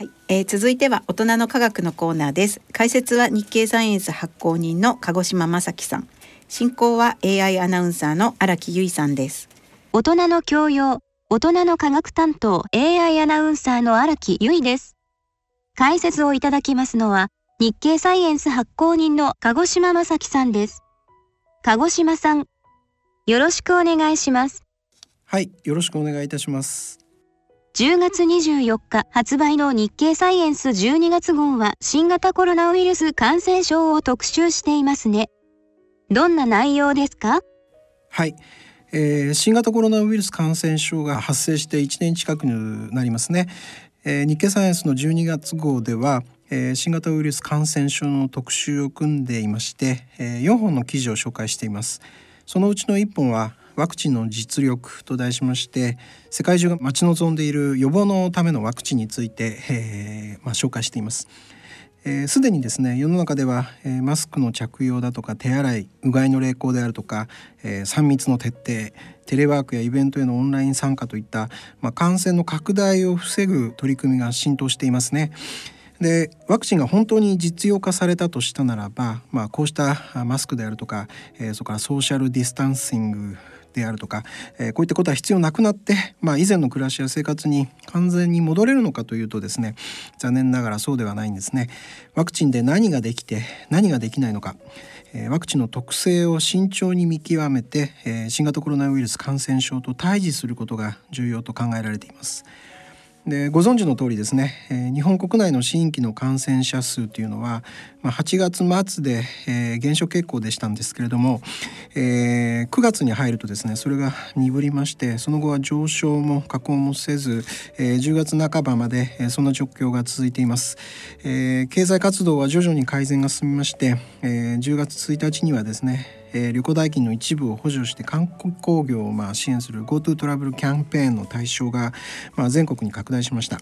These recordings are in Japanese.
はい、えー、続いては大人の科学のコーナーです。解説は日経サイエンス発行人の鹿児島正樹さん。進行は AI アナウンサーの荒木由衣さんです。大人の教養大人の科学担当 AI アナウンサーの荒木由衣です。解説をいただきますのは日経サイエンス発行人の鹿児島正樹さんです。鹿児島さんよろしくお願いします。はいよろしくお願いいたします10月24日発売の日経サイエンス12月号は新型コロナウイルス感染症を特集していますね。どんな内容ですか？はい、えー、新型コロナウイルス感染症が発生して1年近くになりますね。えー、日経サイエンスの12月号では、えー、新型ウイルス感染症の特集を組んでいまして、えー、4本の記事を紹介しています。そのうちの1本はワクチンの実力と題しまして世界中が待ち望んでいる予防のためのワクチンについて、えー、まあ、紹介しています。す、えー、で、にですね世の中では、えー、マスクの着用だとか手洗いうがいの励行であるとか、えー、3密の徹底テレワークやイベントへのオンライン参加といった、まあ、感染の拡大を防ぐ取り組みが浸透していますね。でワクチンが本当に実用化されたとしたならば、まあ、こうしたマスクであるとか、えー、それからソーシャルディスタンシングであるとか、えー、こういったことは必要なくなって、まあ、以前の暮らしや生活に完全に戻れるのかというとですね残念ながらそうではないんですね。ワクチンで何ができて何ができないのか、えー、ワクチンの特性を慎重に見極めて、えー、新型コロナウイルス感染症と対峙することが重要と考えられています。でご存知の通りですね、えー、日本国内の新規の感染者数というのは、まあ、8月末で、えー、減少傾向でしたんですけれども、えー、9月に入るとですねそれが鈍りましてその後は上昇も下降もせず、えー、10月半ばまで、えー、そんな状況が続いています、えー、経済活動は徐々に改善が進みまして、えー、10月1日にはですねえー、旅行代金の一部を補助して観光業をまあ支援する GoTo トラベルキャンペーンの対象がまあ全国に拡大しました。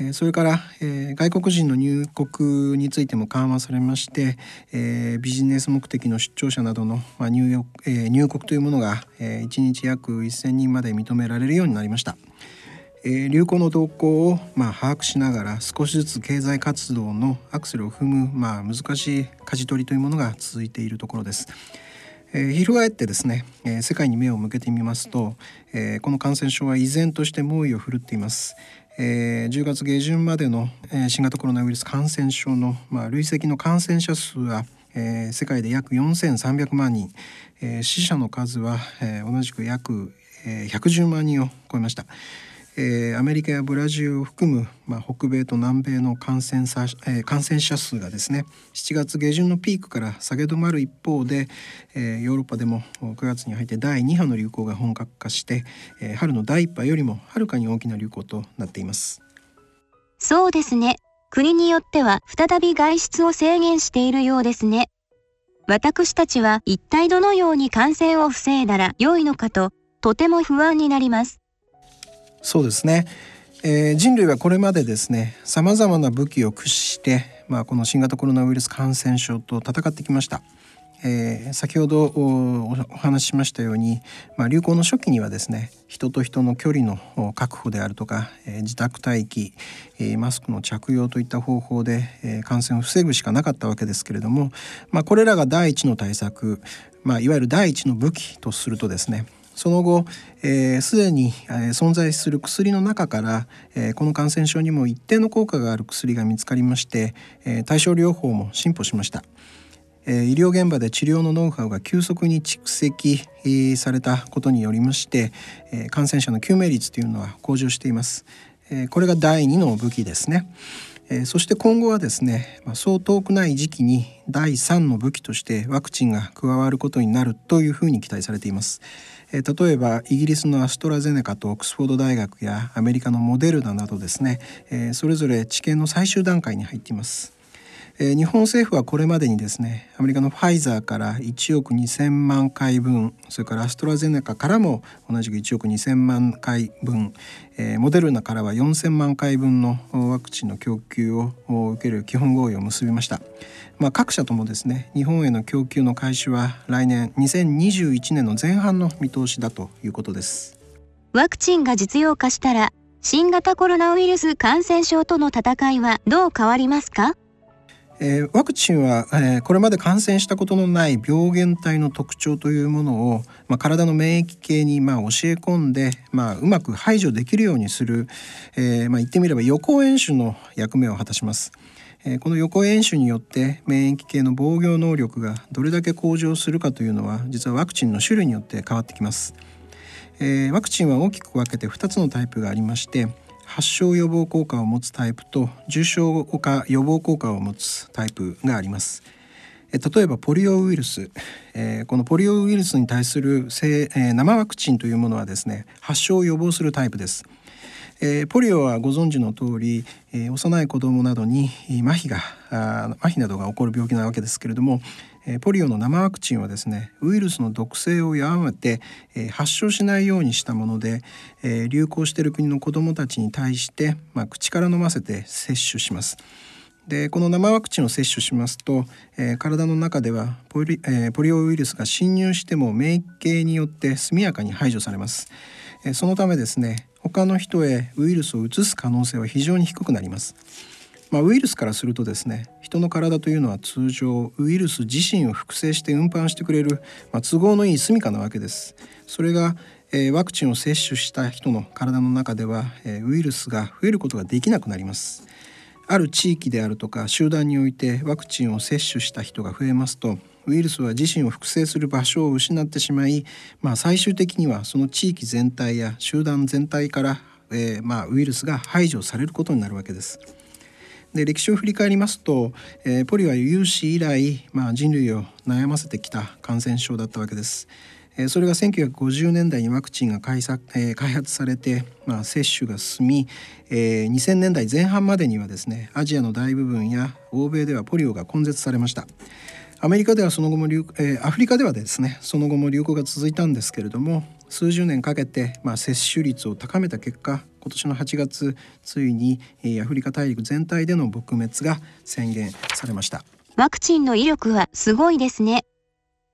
えそれから、えー、外国人の入国についても緩和されまして、えー、ビジネス目的の出張者などの、まあ、入えー、入国というものが、えー、1日約1,000人まで認められるようになりました。えー、流行の動向を、まあ、把握しながら少しずつ経済活動のアクセルを踏む、まあ、難しい舵取りというものが続いているところです。えー、翻ってですね、えー、世界に目を向けてみますと、えー、この感染症は依然として猛威を振るっています。えー、10月下旬までの、えー、新型コロナウイルス感染症の、まあ、累積の感染者数は、えー、世界で約4300万人、えー、死者の数は、えー、同じく約、えー、110万人を超えました。えー、アメリカやブラジルを含む、まあ、北米と南米の感染者,、えー、感染者数がですね7月下旬のピークから下げ止まる一方で、えー、ヨーロッパでも9月に入って第2波の流行が本格化して、えー、春の第1波よりもはるかに大きな流行となっています。そうですね。国によっては再び外出を制限しているようですね。私たちは一体どのように感染を防いだら良いのかととても不安になります。そうですね、えー、人類はこれまでですねさまざまな武器を駆使して、まあ、この新型コロナウイルス感染症と戦ってきました。えー、先ほどお話ししましたように、まあ、流行の初期にはですね人と人の距離の確保であるとか、えー、自宅待機、えー、マスクの着用といった方法で、え感染を防ぐしかなかったわけですけれども、まあ、これらが第一の対策、まあ、いわゆる第一の武器とするとですねその後すで、えー、に、えー、存在する薬の中から、えー、この感染症にも一定の効果がある薬が見つかりまして、えー、対症療法も進歩しました。えー、医療現場で治療のノウハウが急速に蓄積、えー、されたことによりまして、えー、感染者の救命率というのは向上しています。えー、これが第2の武器ですね。えそして今後はですね、まあ、そう遠くない時期に第3の武器としてワクチンが加わることになるというふうに期待されています。え例えばイギリスのアストラゼネカとオックスフォード大学やアメリカのモデルナなどですね、えそれぞれ治験の最終段階に入っています。え日本政府はこれまでにですねアメリカのファイザーから1億2,000万回分それからアストラゼネカからも同じく1億2,000万回分、えモデルナからは4,000万回分のワクチンの供給を受ける基本合意を結びました。まあ、各社ともですね日本への供給の開始は来年2021年の前半の見通しだということですワクチンが実用化したら新型コロナウイルス感染症との戦いはどう変わりますか？えー、ワクチンは、えー、これまで感染したことのない病原体の特徴というものを、まあ、体の免疫系に、まあ、教え込んで、まあ、うまく排除できるようにする、えーまあ、言ってみれば予行演習の役目を果たします。え、この予行演習によって免疫系の防御能力がどれだけ向上するかというのは実はワクチンの種類によって変わってきます。え、ワクチンは大きく分けて2つのタイプがありまして発症予防効果を持つタイプと重症化予防効果を持つタイプがあります。例えばポリオウイルス、えー、このポリオウイルスに対する、えー、生ワクチンというものはですね発症を予防するタイプです。えー、ポリオはご存知の通り、えー、幼い子どもなどに麻痺があ麻痺などが起こる病気なわけですけれども、えー、ポリオの生ワクチンはですねウイルスの毒性を弱めて、えー、発症しないようにしたもので、えー、流行している国の子どもたちに対して、まあ、口から飲ませて接種します。でこの生ワクチンを接種しますと、えー、体の中ではポリ,、えー、ポリオウイルスが侵入しても免疫系によって速やかに排除されます。えー、そのためですね他の人へウイルスを移す可能性は非常に低くなります。まあ、ウイルスからするとですね人の体というのは通常ウイルス自身を複製して運搬してくれる、まあ、都合のいい住処なわけです。それが、えー、ワクチンを接種した人の体の中では、えー、ウイルスが増えることができなくなります。ある地域であるとか集団においてワクチンを接種した人が増えますとウイルスは自身を複製する場所を失ってしまい、まあ、最終的にはその地域全体や集団全体から、えー、まあ、ウイルスが排除されることになるわけです。で歴史を振り返りますと、えー、ポリは有史以来、まあ、人類を悩ませてきた感染症だったわけです。えー、それが1950年代にワクチンが開発,、えー、開発されて、まあ、接種が進み、えー、2000年代前半までにはですねアジアの大部分や欧米ではポリオが根絶されました。アメリカではその後も流、えー、アフリカではですねその後も流行が続いたんですけれども数十年かけて、まあ、接種率を高めた結果今年の8月ついに、えー、アフリカ大陸全体での撲滅が宣言されました。ワクチンの威力はすごいですね。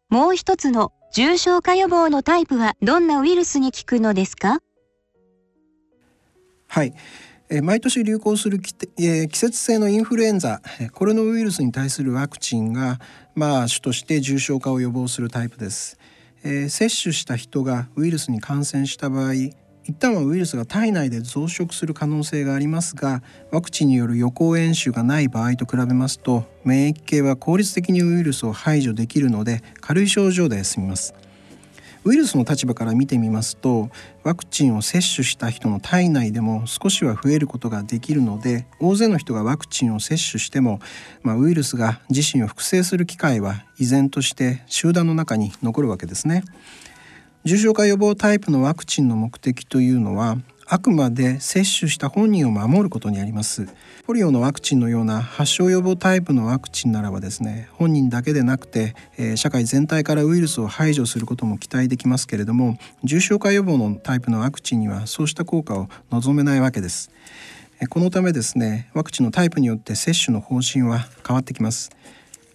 もう一つの重症化予防のタイプはどんなウイルスに効くのですか？はい。毎年流行する季節性のインフルエンザコロナウイルスに対するワクチンが、まあ、主として重症化を予防するタイプです。接種した人がウイルスに感染した場合一旦はウイルスが体内で増殖する可能性がありますがワクチンによる予行演習がない場合と比べますと免疫系は効率的にウイルスを排除できるので軽い症状で済みます。ウイルスの立場から見てみますとワクチンを接種した人の体内でも少しは増えることができるので大勢の人がワクチンを接種しても、まあ、ウイルスが自身を複製する機会は依然として集団の中に残るわけですね。重症化予防タイプのワクチンの目的というのはあくまで接種した本人を守ることにあります。ポリオのワクチンのような発症予防タイプのワクチンならばですね本人だけでなくて、えー、社会全体からウイルスを排除することも期待できますけれども重症化予防のタイプのワクチンにはそうした効果を望めないわけです。このためですねワクチンのタイプによって接種の方針は変わってきます。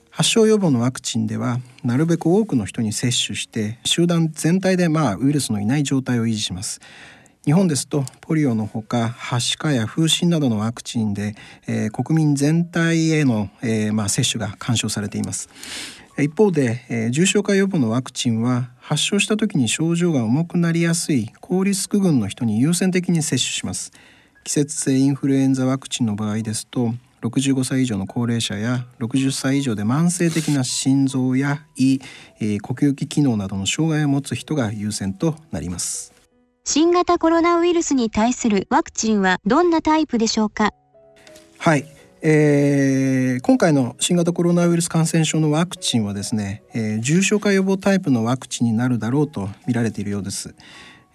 発症予防のワクチンではなるべく多くの人に接種して集団全体でまあウイルスのいない状態を維持します。日本ですとポリオのほかはしかや風疹などのワクチンで、えー、国民全体への、えーまあ、接種が勧奨されています。一方で、えー、重症化予防のワクチンは発症した時に症状が重くなりやすい高リスク群の人に優先的に接種します。季節性インフルエンザワクチンの場合ですと65歳以上の高齢者や60歳以上で慢性的な心臓や胃、えー、呼吸器機能などの障害を持つ人が優先となります。新型コロナウイルスに対するワクチンはどんなタイプでしょうか？はい、えー、今回の新型コロナウイルス感染症のワクチンはですね、えー、重症化予防タイプのワクチンになるだろうと見られているようです。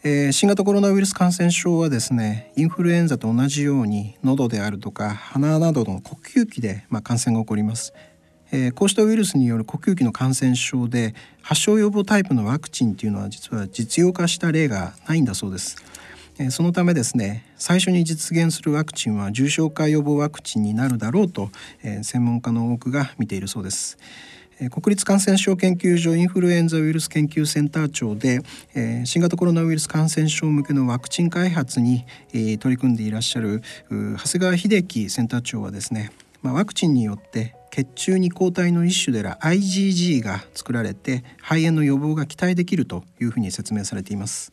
えー、新型コロナウイルス感染症はですねインフルエンザと同じように喉であるとか鼻などの呼吸器で、まあ、感染が起こります。えー、こうしたウイルスによる呼吸器の感染症で発症予防タイプのワクチンっていうのは実は実用化した例がないんだそうです。えー、そのためですね最初に実現するワクチンは重症化予防ワクチンになるだろうと、えー、専門家の多くが見ているそうです。国立感染症研究所インフルエンザウイルス研究センター長で新型コロナウイルス感染症向けのワクチン開発に取り組んでいらっしゃる長谷川秀樹センター長はですねワクチンによって血中に抗体の一種である IgG が作られて肺炎の予防が期待できるというふうに説明されています。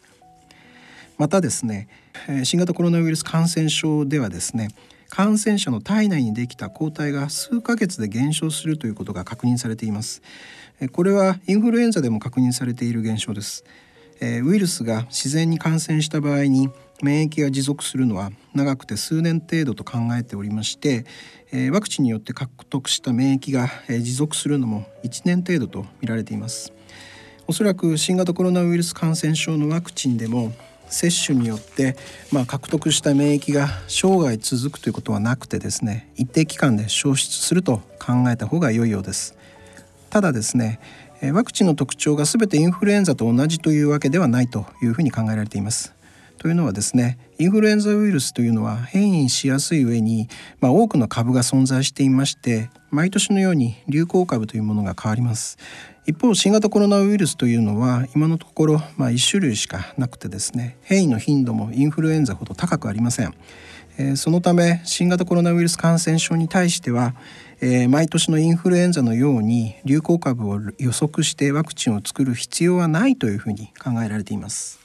またですね新型コロナウイルス感染症ではですね感染者の体内にできた抗体が数ヶ月で減少するということが確認されています。これはインフルエンザでも確認されている現象です。ウイルスが自然に感染した場合に免疫が持続するのは長くて数年程度と考えておりましてワクチンによって獲得した免疫が持続するのも1年程度と見られています。おそらく新型コロナウイルス感染症のワクチンでも接種によって、まあ、獲得した免疫が生涯続くということはなくてですね一定期間で消失すると考えた方が良いようです。ただですねワクチンの特徴が全てインフルエンザと同じというわけではないというふうに考えられています。というのはですねインフルエンザウイルスというのは変異しやすい上に、まあ、多くの株が存在していまして毎年のように流行株というものが変わります。一方新型コロナウイルスというのは今のところ、まあ、1種類しかなくてですね変異の頻度もインフルエンザほど高くありません、えー、そのため新型コロナウイルス感染症に対しては、えー、毎年のインフルエンザのように流行株を予測してワクチンを作る必要はないというふうに考えられています。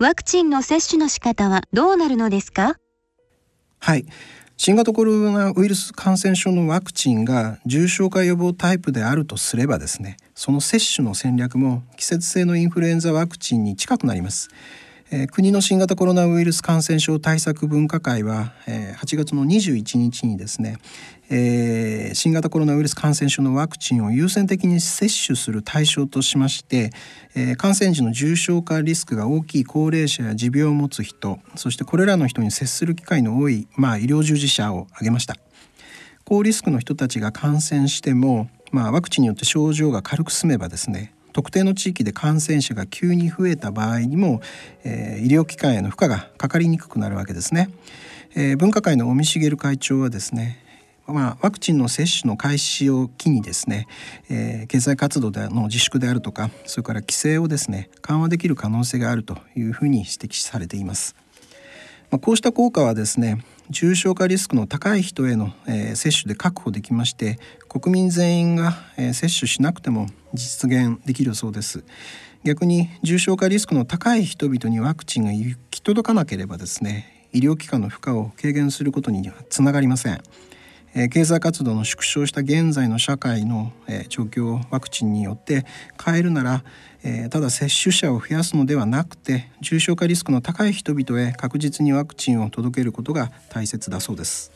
ワクチンの接種の仕方はどうなるのですか？はい。新型コロナウイルス感染症のワクチンが重症化予防タイプであるとすればですねその接種の戦略も季節性のインフルエンザワクチンに近くなります。えー、国の新型コロナウイルス感染症対策分科会は、えー、8月の21日にですね、えー、新型コロナウイルス感染症のワクチンを優先的に接種する対象としまして、えー、感染時の重症化リスクが大きい高齢者や持病を持つ人そしてこれらの人に接する機会の多い、まあ、医療従事者を挙げました高リスクの人たちが感染しても、まあ、ワクチンによって症状が軽く済めばですね特定の地域で感染者が急に増えた場合にも、えー、医療機関への負荷がかかりにくくなるわけですね。えー、分科会の尾身茂会長はですねまあ、ワクチンの接種の開始を機にですね、えー、経済活動での自粛であるとかそれから規制をですね緩和できる可能性があるというふうに指摘されています。まあ、こうした効果はですね重症化リスクの高い人への、えー、接種で確保できまして国民全員が、えー、接種しなくても実現できるそうです逆に重症化リスクの高い人々にワクチンが行き届かなければですね医療機関の負荷を軽減することにはつながりませんえ経済活動の縮小した現在の社会の、え状況をワクチンによって変えるなら、えただ接種者を増やすのではなくて重症化リスクの高い人々へ確実にワクチンを届けることが大切だそうです。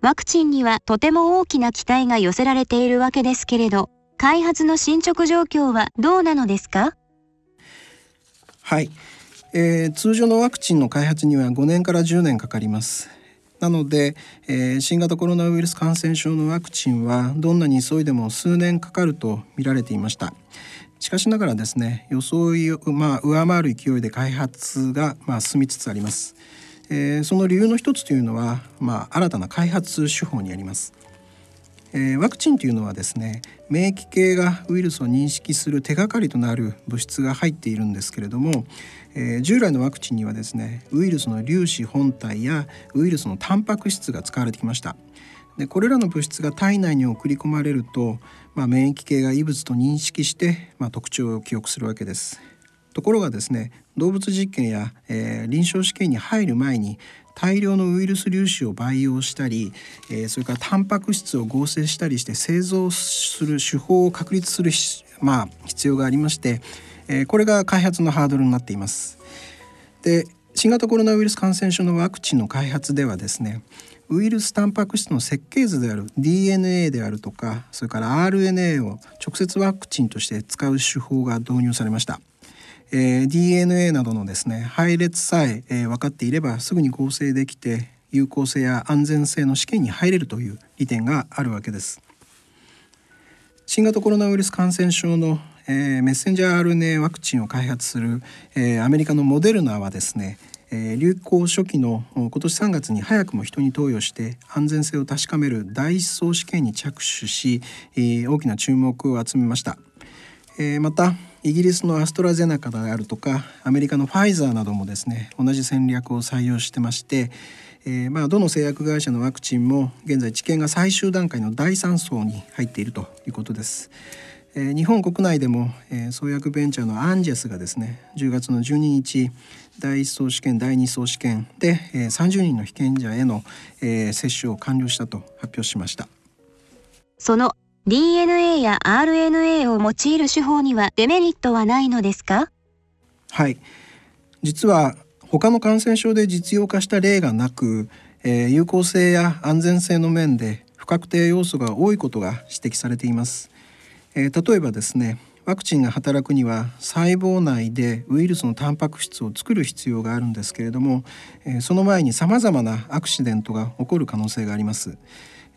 ワクチンにはとても大きな期待が寄せられているわけですけれど開発の進捗状況はどうなのですか？はい、えー、通常のワクチンの開発には5年から10年かかりますなので、えー、新型コロナウイルス感染症のワクチンはどんなに急いでも数年かかると見られていました。しかしながらですね予想を、まあ、上回る勢いで開発が、まあ、進みつつあります、えー、その理由の一つというのは、まあ、新たな開発手法にあります。えー、ワクチンというのはですね免疫系がウイルスを認識する手がかりとなる物質が入っているんですけれども、えー、従来のワクチンにはですねウイルスの粒子本体やウイルスのタンパク質が使われてきました。でこれらの物質が体内に送り込まれると、まあ、免疫系が異物と認識して、まあ、特徴を記憶するわけです。ところがですね動物実験や、えー、臨床試験に入る前に大量のウイルス粒子を培養したり、えー、それからタンパク質を合成したりして製造する手法を確立する、まあ、必要がありまして、えー、これが開発のハードルになっています。で新型コロナウイルス感染症のワクチンの開発ではですねウイルスタンパク質の設計図である DNA であるとかそれから RNA を直接ワクチンとして使う手法が導入されました。えー、DNA などのですね配列さええー、分かっていればすぐに合成できて有効性や安全性の試験に入れるという利点があるわけです。新型コロナウイルス感染症の、えー、メッセンジャー RNA ワクチンを開発する、えー、アメリカのモデルナはですね、えー、流行初期の今年3月に早くも人に投与して安全性を確かめる第一層試験に着手し、えー、大きな注目を集めました、えー、またイギリスのアストラゼネカであるとかアメリカのファイザーなどもですね同じ戦略を採用してまして、えー、まあどの製薬会社のワクチンも現在治験が最終段階の第3層に入っているということです。えー、日本国内でも、えー、創薬ベンチャーのアンジェスがですね10月の12日第1層試験第2層試験で、えー、30人の被験者への、えー、接種を完了したと発表しました。その DNA や RNA を用いる手法にはデメリットはないのですか？はい。実は他の感染症で実用化した例がなく、えー、有効性や安全性の面で不確定要素が多いことが指摘されていますえー、例えばですねワクチンが働くには細胞内でウイルスのタンパク質を作る必要があるんですけれども、えー、その前にさまざまなアクシデントが起こる可能性があります、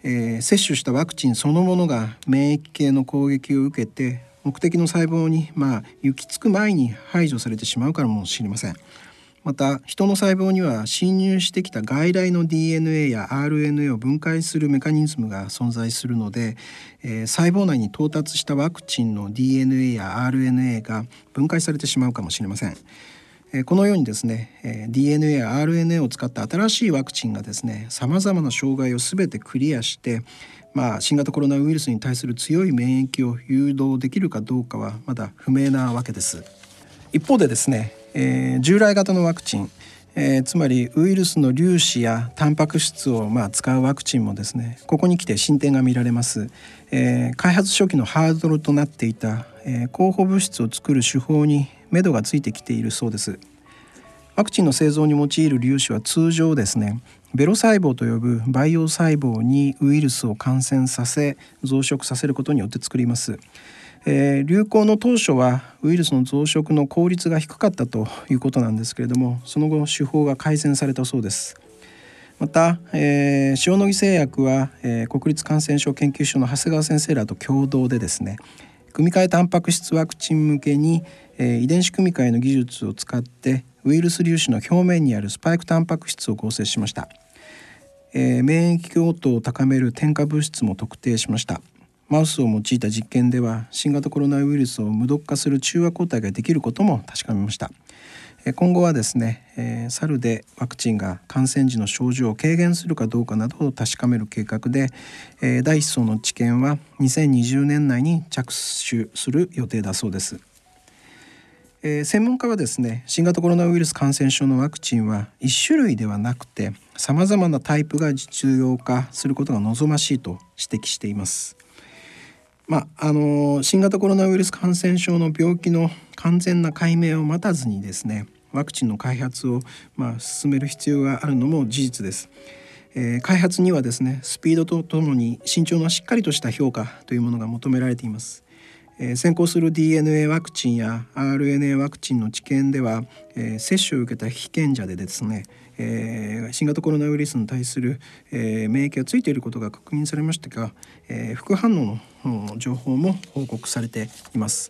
えー、接種したワクチンそのものが免疫系の攻撃を受けて目的の細胞にまあ行き着く前に排除されてしまうかもしれません。また人の細胞には侵入してきた外来の DNA や RNA を分解するメカニズムが存在するので、えー、細胞内に到達したワクチンの DNA や RNA が分解されてしまうかもしれません。え、このようにですね、え、DNA や RNA を使った新しいワクチンがですねさまざまな障害を全てクリアしてまあ、新型コロナウイルスに対する強い免疫を誘導できるかどうかはまだ不明なわけです。一方でですねえー、従来型のワクチン、えー、つまりウイルスの粒子やタンパク質をまあ使うワクチンもですねここに来て進展が見られます、えー、開発初期のハードルとなっていた、えー、候補物質を作る手法に目処がついてきているそうです。ワクチンの製造に用いる粒子は通常ですねベロ細胞と呼ぶ培養細胞にウイルスを感染させ増殖させることによって作ります。えー、流行の当初はウイルスの増殖の効率が低かったということなんですけれどもその後手法が改善されたそうです。また、えー、塩野義製薬は、えー、国立感染症研究所の長谷川先生らと共同でですね組み換えタンパク質ワクチン向けに、えー、遺伝子組み換えの技術を使ってウイルス粒子の表面にあるスパイクタンパク質を合成しました、えー、免疫強度を高める添加物質も特定しました。マウスを用いた実験では新型コロナウイルスを無毒化する中和抗体ができることも確かめました。今後はですね、えー、猿でワクチンが感染時の症状を軽減するかどうかなどを確かめる計画で、えー、第1層の治験は2020年内に着手する予定だそうです、えー、専門家はですね新型コロナウイルス感染症のワクチンは1種類ではなくてさまざまなタイプが実用化することが望ましいと指摘しています。まあ、あの新型コロナウイルス感染症の病気の完全な解明を待たずにですねワクチンの開発を、まあ、進める必要があるのも事実です。えー、開発にはですねスピードとともに慎重なしっかりとした評価というものが求められています。えー、先行する DNA ワクチンや RNA ワクチンの治験では、えー、接種を受けた被験者でですね、えー、新型コロナウイルスに対する、え、免疫がついていることが確認されましたが、え、副反応の情報も報告されています。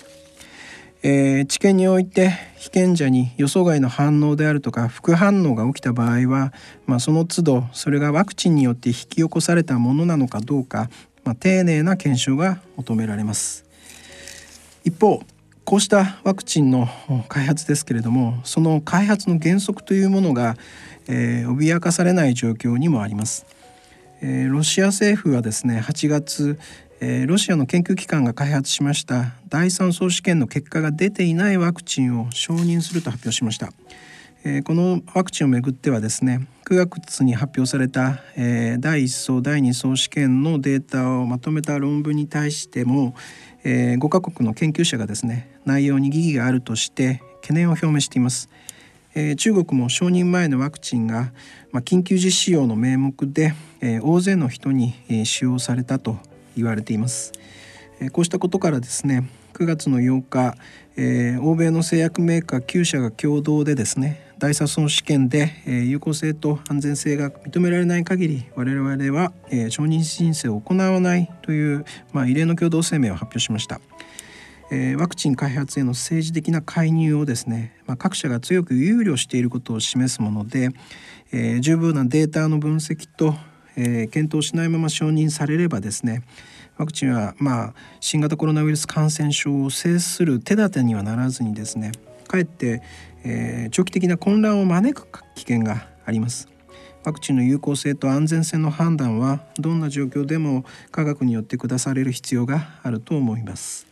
えー、治験において被験者に予想外の反応であるとか副反応が起きた場合は、まあ、その都度それがワクチンによって引き起こされたものなのかどうか、まあ、丁寧な検証が求められます。一方こうしたワクチンの開発ですけれどもその開発の原則というものが、えー、脅かされない状況にもあります。えー、ロシア政府はですね8月、えー、ロシアの研究機関が開発しました第3層試験の結果が出ていないワクチンを承認すると発表しました。えー、このワクチンをめぐってはですね9月に発表された、えー、第1層第2層試験のデータをまとめた論文に対しても、え、5カ国の研究者がですね内容に疑義があるとして懸念を表明しています。え、中国も承認前のワクチンが、まあ、緊急実施用の名目で、え、大勢の人に、え、使用されたと言われています。えこうしたことからですね9月の8日、え欧米の製薬メーカー9社が共同でですね第3層試験で、え有効性と安全性が認められない限り我々は、え承認申請を行わないという、まあ、異例の共同声明を発表しました。えー、ワクチン開発への政治的な介入をですね、まあ、各社が強く憂慮していることを示すもので、えー、十分なデータの分析と、えー、検討しないまま承認されればですねワクチンはまあ新型コロナウイルス感染症を制する手立てにはならずにですねかえって、えー、長期的な混乱を招く危険があります。ワクチンの有効性と安全性の判断はどんな状況でも科学によって下される必要があると思います。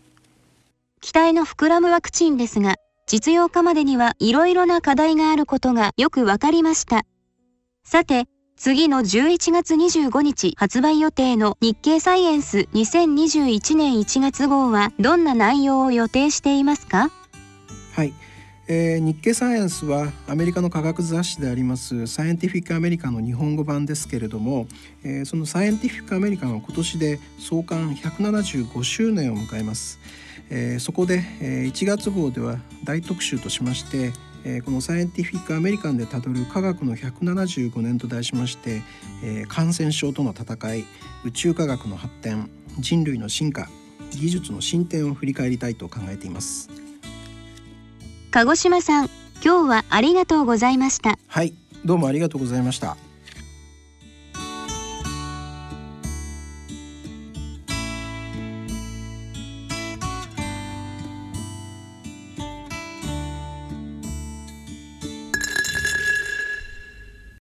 期待の膨らむワクチンですが実用化までにはいろいろな課題があることがよくわかりました。さて次の11月25日発売予定の日経サイエンス2021年1月号はどんな内容を予定していますか？はい、えー、日経サイエンスはアメリカの科学雑誌でありますサイエンティフィックアメリカの日本語版ですけれども、えー、そのサイエンティフィックアメリカは今年で創刊175周年を迎えます、えー、そこで、え、1月号では大特集としましてえこのサイエンティフィック・アメリカンでたどる科学の175年と題しまして、え感染症との戦い宇宙科学の発展人類の進化技術の進展を振り返りたいと考えています。鹿児島さん今日はありがとうございました。はいどうもありがとうございました